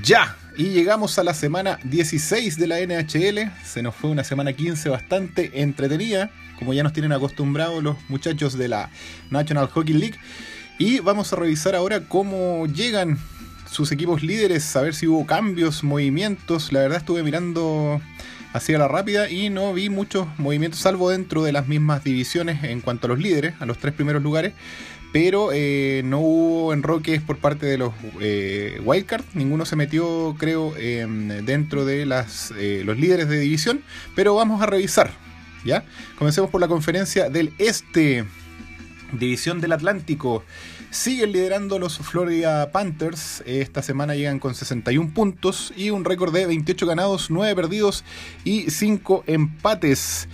Ya, y llegamos a la semana 16 de la NHL. Se nos fue una semana 15 bastante entretenida, como ya nos tienen acostumbrados los muchachos de la National Hockey League. Y vamos a revisar ahora cómo llegan sus equipos líderes, a ver si hubo cambios, movimientos. La verdad estuve mirando hacia la rápida y no vi muchos movimientos, salvo dentro de las mismas divisiones en cuanto a los líderes, a los tres primeros lugares pero eh, no hubo enroques por parte de los eh, wildcards, ninguno se metió, creo, dentro de las, eh, los líderes de división, pero vamos a revisar, ¿ya? Comencemos por la conferencia del Este, División del Atlántico. Siguen liderando los Florida Panthers. Esta semana llegan con 61 puntos y un récord de 28 ganados, 9 perdidos y 5 empates.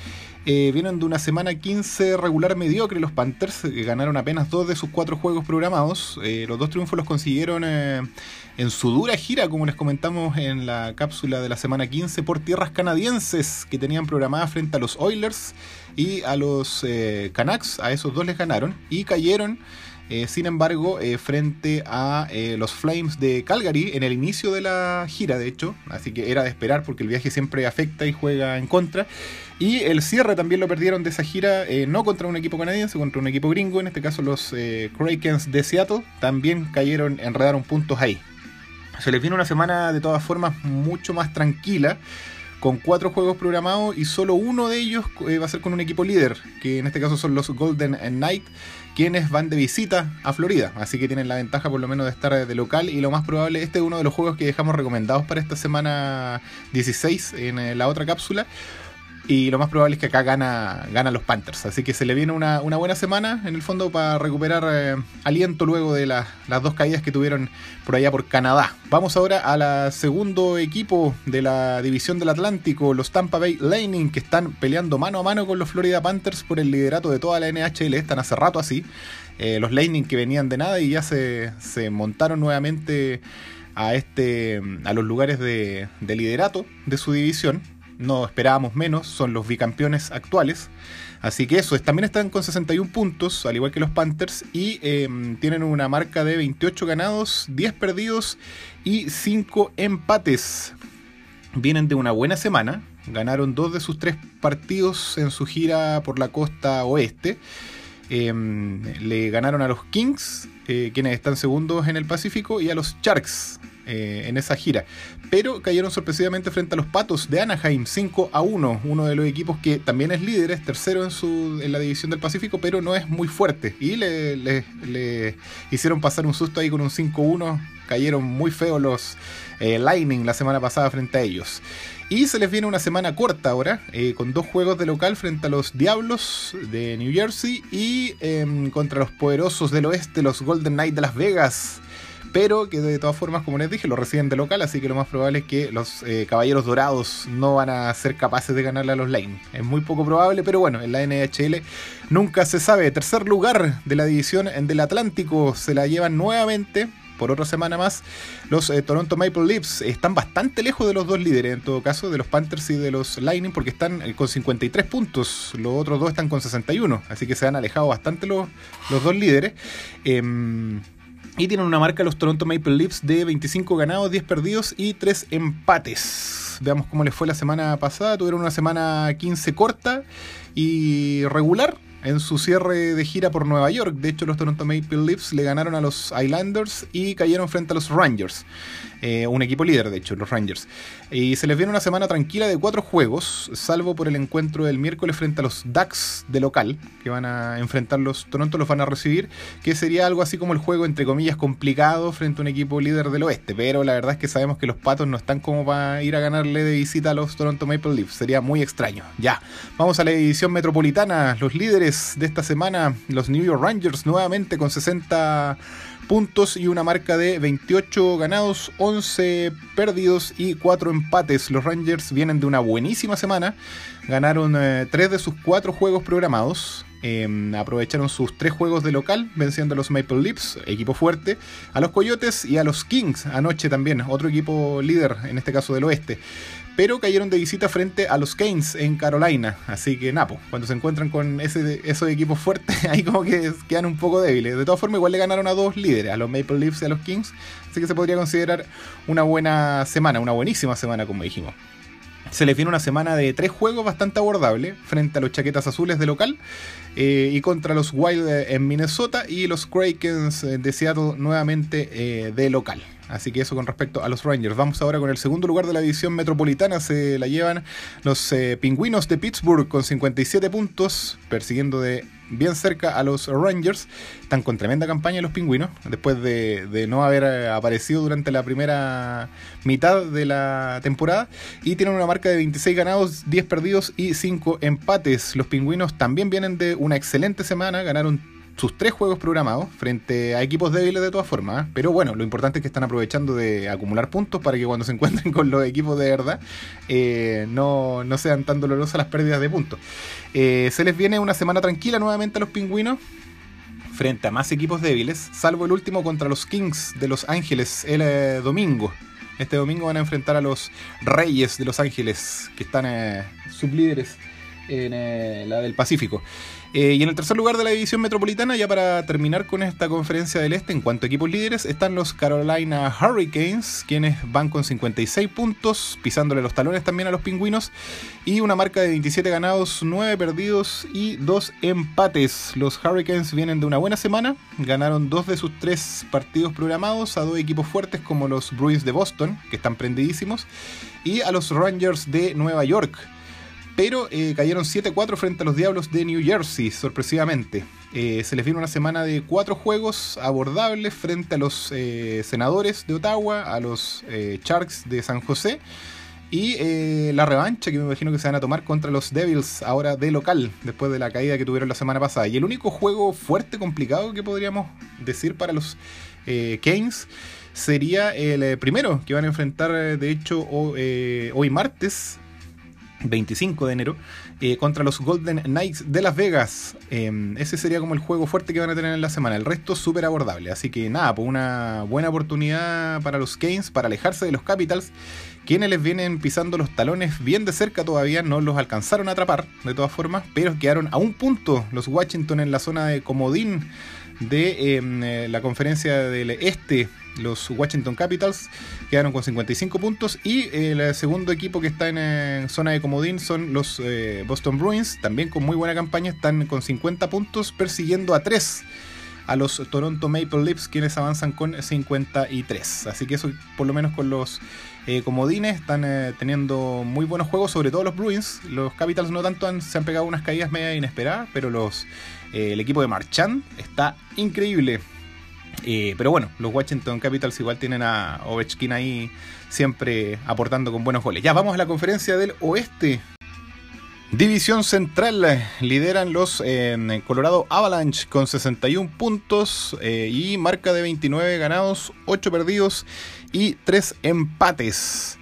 Eh, vienen de una semana 15 regular mediocre los Panthers, que ganaron apenas dos de sus cuatro juegos programados. Eh, los dos triunfos los consiguieron eh, en su dura gira, como les comentamos en la cápsula de la semana 15, por tierras canadienses que tenían programadas frente a los Oilers y a los Canucks. A esos dos les ganaron y cayeron eh, sin embargo, eh, frente a eh, los Flames de Calgary en el inicio de la gira, de hecho, así que era de esperar porque el viaje siempre afecta y juega en contra. Y el cierre también lo perdieron de esa gira, no contra un equipo canadiense, contra un equipo gringo, en este caso los Krakens de Seattle, también cayeron, enredaron puntos ahí. Se les viene una semana de todas formas mucho más tranquila con cuatro juegos programados y solo uno de ellos va a ser con un equipo líder, que en este caso son los Golden Knight, quienes van de visita a Florida. Así que tienen la ventaja por lo menos de estar de local y lo más probable, este es uno de los juegos que dejamos recomendados para esta semana 16 en eh, la otra cápsula y lo más probable es que acá gana, gana los Panthers. Así que se le viene una, buena semana en el fondo para recuperar eh, aliento luego de las dos caídas que tuvieron por allá por Canadá. Vamos ahora a la segundo equipo de la división del Atlántico, los Tampa Bay Lightning, que están peleando mano a mano con los Florida Panthers por el liderato de toda la NHL. Están hace rato así. Eh, los Lightning que venían de nada y ya se, se montaron nuevamente a, este, a los lugares de, de liderato de su división no esperábamos menos, son los bicampeones actuales. Así que eso, también están con 61 puntos, al igual que los Panthers, y em, tienen una marca de 28 ganados, 10 perdidos y 5 empates. Vienen de una buena semana, ganaron dos de sus tres partidos en su gira por la costa oeste. Em, le ganaron a los Kings, eh, quienes están segundos en el Pacífico, y a los Sharks, eh, en esa gira. Pero cayeron sorpresivamente frente a los Patos de Anaheim 5 a 1, uno de los equipos que también es líder, es tercero en, su, en la división del Pacífico, pero no es muy fuerte. Y le, hicieron pasar un susto ahí con un 5-1, cayeron muy feos los eh, Lightning la semana pasada frente a ellos. Y se les viene una semana corta ahora, eh, con dos juegos de local frente a los Diablos de New Jersey y em, contra los poderosos del oeste, los Golden Knights de Las Vegas pero que de todas formas, como les dije, lo reciben de local, así que lo más probable es que los eh, Caballeros Dorados no van a ser capaces de ganarle a los Lane. Es muy poco probable, pero bueno, en la NHL nunca se sabe. Tercer lugar de la división del Atlántico se la llevan nuevamente por otra semana más, los eh, Toronto Maple Leafs están bastante lejos de los dos líderes, en todo caso, de los Panthers y de los Lightning, porque están eh, con 53 puntos, los otros dos están con 61, así que se han alejado bastante los, los dos líderes. Em, y tienen una marca los Toronto Maple Leafs de 25 ganados, 10 perdidos y 3 empates. Veamos cómo les fue la semana pasada. Tuvieron una semana 15 corta y regular en su cierre de gira por Nueva York. De hecho, los Toronto Maple Leafs le ganaron a los Islanders y cayeron frente a los Rangers. Eh, un equipo líder, de hecho, los Rangers. Y se les viene una semana tranquila de cuatro juegos, salvo por el encuentro del miércoles frente a los Ducks de local, que van a enfrentar los Toronto, los van a recibir, que sería algo así como el juego, entre comillas, complicado frente a un equipo líder del oeste. Pero la verdad es que sabemos que los Patos no están como para ir a ganarle de visita a los Toronto Maple Leafs. Sería muy extraño. Ya, vamos a la división metropolitana. Los líderes de esta semana, los New York Rangers, nuevamente con 60 puntos y una marca de 28 ganados, 11 perdidos y 4 empates. Los Rangers vienen de una buenísima semana, ganaron 3 eh, de sus 4 juegos programados. Em, aprovecharon sus tres juegos de local, venciendo a los Maple Leafs, equipo fuerte, a los Coyotes y a los Kings anoche también, otro equipo líder, en este caso del oeste pero cayeron de visita frente a los Canes en Carolina. Así que Napo, cuando se encuentran con esos equipos fuertes, ahí como que quedan un poco débiles. De todas formas, igual le ganaron a dos líderes. líderes, a los Maple Leafs y a los Kings. Así que se podría considerar una buena semana, una buenísima semana, como dijimos. Se les viene una semana de tres juegos bastante abordable frente a los chaquetas azules de local eh, y contra los Wild en Minnesota y los Krakens de Seattle nuevamente eh, de local. Así que eso con respecto a los Rangers. Vamos ahora con el segundo lugar de la división metropolitana. Se la llevan los eh, pingüinos de Pittsburgh con 57 puntos, persiguiendo de bien cerca a los Rangers. Están con tremenda campaña los pingüinos, después de, no haber eh, aparecido durante la primera mitad de la temporada. Y tienen una marca de 26 ganados, 10 perdidos y 5 empates. Los pingüinos también vienen de una excelente semana, ganaron sus tres juegos programados frente a equipos débiles de todas formas. ¿eh? Pero bueno, lo importante es que están aprovechando de acumular puntos para que cuando se encuentren con los equipos de verdad eh, no, sean tan dolorosas las pérdidas de puntos. Eh, se les viene una semana tranquila nuevamente a los pingüinos frente a más equipos débiles, salvo el último contra los Kings de Los Ángeles el domingo. Este domingo van a enfrentar a los Reyes de Los Ángeles, que están sublíderes en la del Pacífico. Eh, y en el tercer lugar de la división metropolitana, ya para terminar con esta conferencia del Este, en cuanto a equipos líderes, están los Carolina Hurricanes, quienes van con 56 puntos, pisándole los talones también a los pingüinos, y una marca de 27 ganados, 9 perdidos y 2 empates. Los Hurricanes vienen de una buena semana, ganaron dos de sus tres partidos programados a dos equipos fuertes como los Bruins de Boston, que están prendidísimos, y a los Rangers de Nueva York pero eh, cayeron 7-4 frente a los Diablos de New Jersey, sorpresivamente. Eh, se les vino una semana de cuatro juegos abordables frente a los eh, Senadores de Ottawa, a los Sharks de San José y la revancha que me imagino que se van a tomar contra los Devils ahora de local, después de la caída que tuvieron la semana pasada. Y el único juego fuerte, complicado que podríamos decir para los Keynes sería el primero que van a enfrentar, de hecho, hoy martes 25 de enero, eh, contra los Golden Knights de Las Vegas. Em, ese sería como el juego fuerte que van a tener en la semana. El resto súper abordable. Así que nada, pues una buena oportunidad para los Keynes para alejarse de los Capitals, quienes les vienen pisando los talones bien de cerca todavía. No los alcanzaron a atrapar de todas formas, pero quedaron a un punto los Washington en la zona de comodín de eh, la conferencia del este los Washington Capitals quedaron con 55 puntos y el segundo equipo que está en, zona de comodín son los eh, Boston Bruins, también con muy buena campaña, están con 50 puntos persiguiendo a 3 a los Toronto Maple Leafs quienes avanzan con 53. Así que eso por lo menos con los eh, comodines están eh, teniendo muy buenos juegos, sobre todo los Bruins. Los Capitals no tanto se han pegado unas caídas media inesperadas, pero los el equipo de Marchand está increíble. Eh, pero bueno, los Washington Capitals igual tienen a Ovechkin ahí siempre aportando con buenos goles. Ya vamos a la conferencia del oeste. División Central lideran los en Colorado Avalanche con 61 puntos eh, y marca de 29 ganados, 8 perdidos y 3 empates.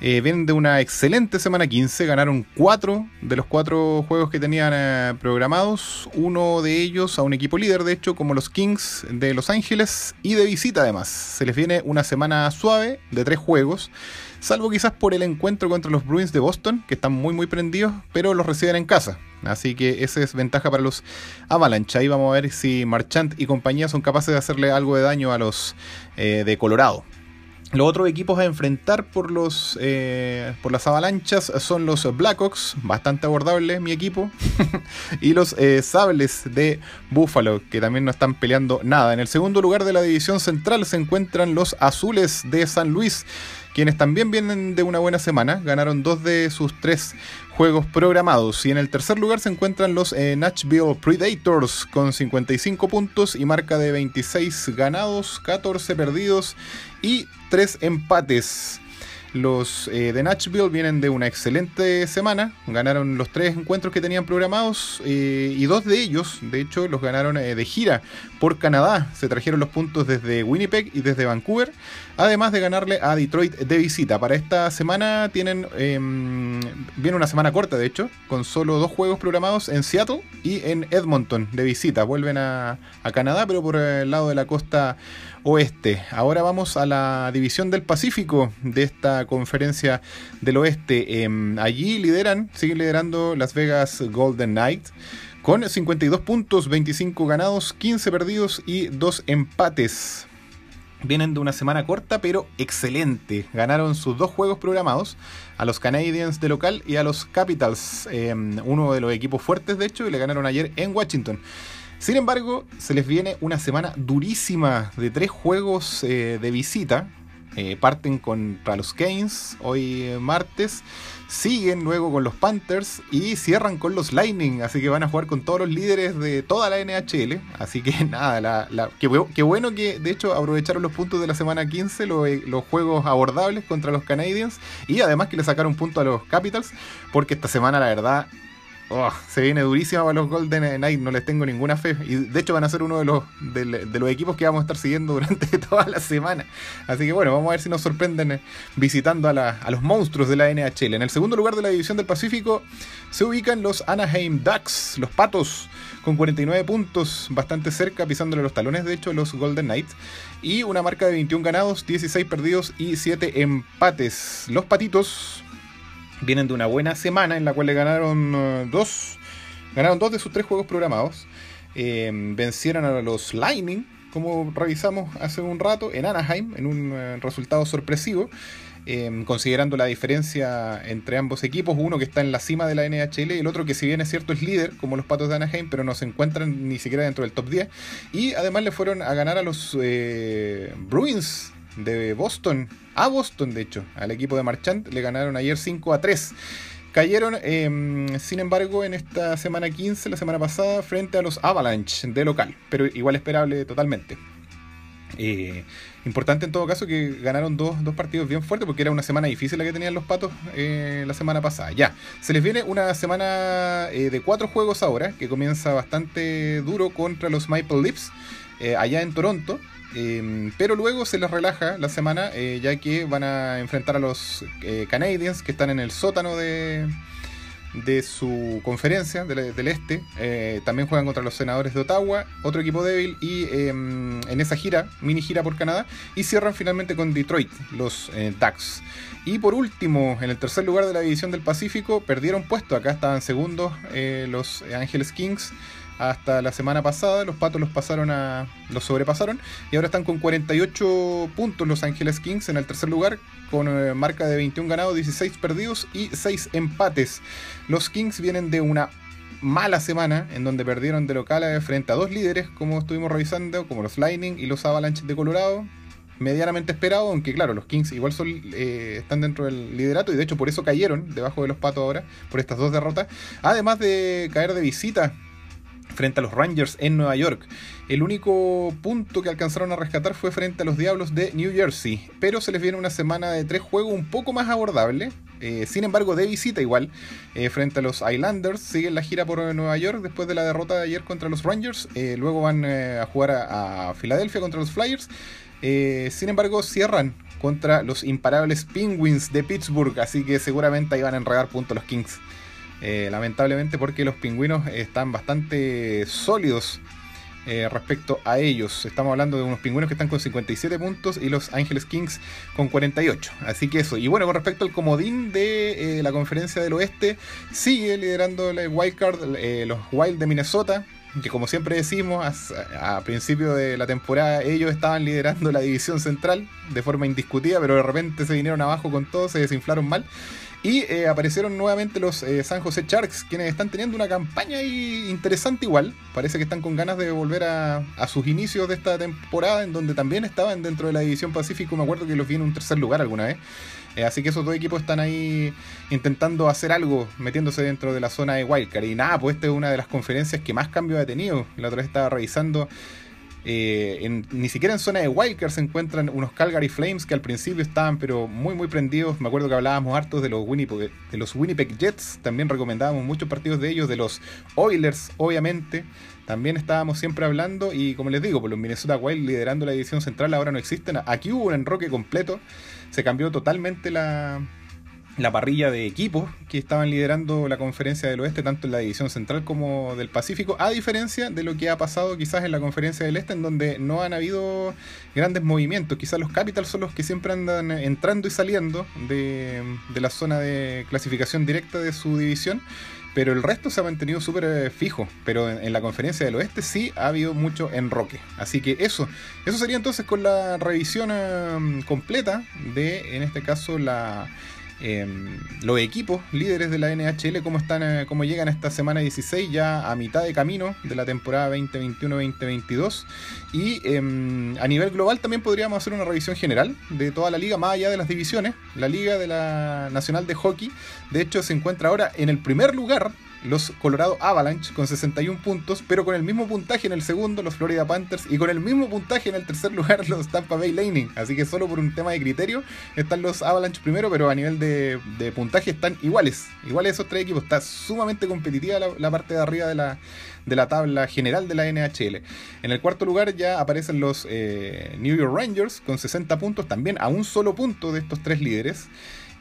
Eh, vienen de una excelente semana 15, ganaron 4 de los 4 juegos que tenían eh, programados, uno de ellos a un equipo líder, de hecho, como los Kings de Los Ángeles, y de visita además. Se les viene una semana suave de 3 juegos, salvo quizás por el encuentro contra los Bruins de Boston, que están muy muy prendidos, pero los reciben en casa. Así que esa es ventaja para los Avalanche. Ahí vamos a ver si Marchant y compañía son capaces de hacerle algo de daño a los eh, de Colorado. Los otros equipos a enfrentar por, los, eh, por las avalanchas son los Blackhawks, bastante abordable mi equipo, y los eh, Sables de Buffalo, que también no están peleando nada. En el segundo lugar de la división central se encuentran los Azules de San Luis, quienes también vienen de una buena semana, ganaron dos de sus tres juegos programados. Y en el tercer lugar se encuentran los eh, Nashville Predators con 55 puntos y marca de 26 ganados, 14 perdidos y 3 empates. Los eh, de Nashville vienen de una excelente semana, ganaron los tres encuentros que tenían programados eh, y dos de ellos, de hecho, los ganaron eh, de gira por Canadá. Se trajeron los puntos desde Winnipeg y desde Vancouver, además de ganarle a Detroit de visita. Para esta semana tienen, em, viene una semana corta, de hecho, con solo dos juegos programados en Seattle y en Edmonton de visita. Vuelven a, a Canadá, pero por el lado de la costa oeste. Ahora vamos a la división del Pacífico de esta conferencia del oeste. Em, allí lideran, siguen liderando Las Vegas Golden Knight con 52 puntos, 25 ganados, 15 perdidos y 2 empates. Vienen de una semana corta, pero excelente. Ganaron sus dos juegos programados, a los Canadiens de local y a los Capitals, em, uno de los equipos fuertes de hecho, y le ganaron ayer en Washington. Sin embargo, se les viene una semana durísima de tres juegos eh, de visita. Eh, parten contra los Canes hoy eh, martes siguen luego con los Panthers y cierran con los Lightning, así que van a jugar con todos los líderes de toda la NHL. Así que nada, la, qué, bueno que de hecho aprovecharon los puntos de la semana 15, eh, los juegos abordables contra los Canadiens y además que le sacaron punto a los Capitals, porque esta semana la verdad Oh, se viene durísima para los Golden Knights, no les tengo ninguna fe. Y de hecho van a ser uno de los, de, los equipos que vamos a estar siguiendo durante toda la semana. Así que bueno, vamos a ver si nos sorprenden eh, visitando a, a los monstruos de la NHL. En el segundo lugar de la División del Pacífico se ubican los Anaheim Ducks, los Patos, con 49 puntos, bastante cerca, pisándole los talones, de hecho, los Golden Knights. Y una marca de 21 ganados, 16 perdidos y 7 empates. Los Patitos vienen de una buena semana en la cual le ganaron uh, dos, ganaron dos de sus tres juegos programados. Eh, vencieron a los Lightning, como revisamos hace un rato, en Anaheim, en un uh, resultado sorpresivo. Eh, considerando la diferencia entre ambos equipos, uno que está en la cima de la NHL y el otro que si bien es cierto es líder, como los Patos de Anaheim, pero no se encuentran ni siquiera dentro del top 10. Y además le fueron a ganar a los eh, Bruins de Boston, a Boston de hecho, al equipo de Marchand, le ganaron ayer 5 a 3. Cayeron, em, sin embargo, en esta semana 15, la semana pasada, frente a los Avalanche de local, pero igual esperable totalmente. Eh, importante en todo caso que ganaron dos, partidos bien fuertes porque era una semana difícil la que tenían los patos eh, la semana pasada. Ya, se les viene una semana eh, de cuatro juegos ahora que comienza bastante duro contra los Maple Leafs allá en Toronto. Em, pero luego se les relaja la semana, eh, ya que van a enfrentar a los eh, Canadiens, que están en el sótano de, su conferencia del, este. Eh, también juegan contra los senadores de Ottawa, otro equipo débil, y em, en esa gira, mini gira por Canadá, y cierran finalmente con Detroit, los Ducks. Y por último, en el tercer lugar de la división del Pacífico, perdieron puesto. Acá estaban segundos los Angeles Kings hasta la semana pasada. Los Patos los pasaron a. los sobrepasaron. Y ahora están con 48 puntos los Ángeles Kings en el tercer lugar. Con eh, marca de 21 ganados, 16 perdidos y 6 empates. Los Kings vienen de una mala semana en donde perdieron de local frente a dos líderes, como estuvimos revisando, como los Lightning y los Avalanches de Colorado. Medianamente esperado, aunque claro, los Kings igual son, eh, están dentro del liderato y de hecho por eso cayeron debajo de los patos ahora, por estas dos derrotas. Además de caer de visita frente a los Rangers en Nueva York. El único punto que alcanzaron a rescatar fue frente a los Diablos de New Jersey, pero se les viene una semana de tres juegos un poco más abordable. Eh, sin embargo, de visita igual, eh, frente a los Islanders, siguen la gira por Nueva York después de la derrota de ayer contra los Rangers. Eh, luego van a jugar a, a, Filadelfia contra los Flyers. sin embargo, cierran contra los imparables Penguins de Pittsburgh, así que seguramente ahí van a enredar puntos los Kings. Eh, lamentablemente porque los pingüinos están bastante sólidos eh, respecto a ellos. Estamos hablando de unos pingüinos que están con 57 puntos y los Ángeles Kings con 48. Así que eso. Y bueno, con respecto al comodín de eh, la conferencia del oeste, sigue liderando la wildcard los Wild de Minnesota. Que como siempre decimos, a, a principio de la temporada ellos estaban liderando la división central de forma indiscutida, pero de repente se vinieron abajo con todo, se desinflaron mal. Y eh, aparecieron nuevamente los eh, San José Sharks, quienes están teniendo una campaña interesante igual. Parece que están con ganas de volver a, sus inicios de esta temporada, en donde también estaban dentro de la División Pacífico. Me acuerdo que los vi en un tercer lugar alguna vez. Eh, así que esos dos equipos están ahí intentando hacer algo, metiéndose dentro de la zona de Wildcard. Y nada, pues esta es una de las conferencias que más cambio ha tenido. La otra vez estaba revisando eh, ni siquiera en zona de Wildcard se encuentran unos Calgary Flames que al principio estaban pero muy muy prendidos. Me acuerdo que hablábamos hartos de los Winnipeg, de los Winnipeg Jets, también recomendábamos muchos partidos de ellos, de los Oilers obviamente. También estábamos siempre hablando y como les digo, por pues los Minnesota Wild liderando la división central ahora no existen. Aquí hubo un enroque completo, se cambió totalmente la, la parrilla de equipos que estaban liderando la conferencia del oeste, tanto en la división central como del Pacífico, a diferencia de lo que ha pasado quizás en la conferencia del este, en donde no han habido grandes movimientos. Quizás los Capitals son los que siempre andan entrando y saliendo de, de la zona de clasificación directa de su división pero el resto se ha mantenido súper eh, fijo. Pero en, la conferencia del oeste sí ha habido mucho enroque. Así que eso, eso sería entonces con la revisión eh, completa de, en este caso, la Em, los equipos líderes de la NHL, cómo, están, eh, cómo llegan esta semana 16, ya a mitad de camino de la temporada 2021-2022. Y em, a nivel global también podríamos hacer una revisión general de toda la liga, más allá de las divisiones. La liga de la Nacional de Hockey, de hecho, se encuentra ahora en el primer lugar los Colorado Avalanche con 61 puntos, pero con el mismo puntaje en el segundo los Florida Panthers y con el mismo puntaje en el tercer lugar los Tampa Bay Lightning. Así que solo por un tema de criterio están los Avalanche primero, pero a nivel de, puntaje están iguales. Iguales esos tres equipos. Está sumamente competitiva la, parte de arriba de la, de la tabla general de la NHL. En el cuarto lugar ya aparecen los eh, New York Rangers con 60 puntos, también a un solo punto de estos tres líderes.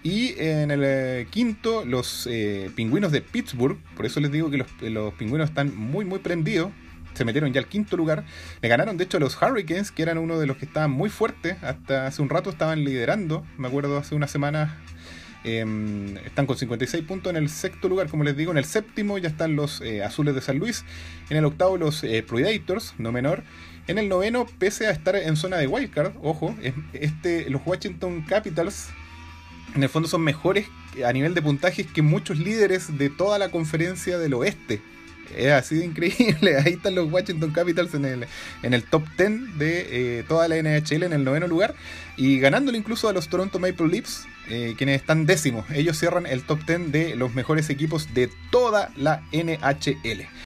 Y en el eh, quinto, los eh, pingüinos de Pittsburgh. Por eso les digo que los, pingüinos están muy, muy prendidos. Se metieron ya al quinto lugar. Le ganaron, de hecho, los Hurricanes, que eran uno de los que estaban muy fuertes. Hasta hace un rato estaban liderando. Me acuerdo hace una semana. Em, están con 56 puntos en el sexto lugar, como les digo. En el séptimo ya están los eh, Azules de San Luis. En el octavo, los Predators, no menor. En el noveno, pese a estar en zona de wildcard, ojo, este, los Washington Capitals en el fondo son mejores a nivel de puntajes que muchos líderes de toda la conferencia del oeste. Es así de increíble. Ahí están los Washington Capitals en el, en el top 10 de eh, toda la NHL en el noveno lugar. Y ganándole incluso a los Toronto Maple Leafs, eh, quienes están décimos. Ellos cierran el top 10 de los mejores equipos de toda la NHL.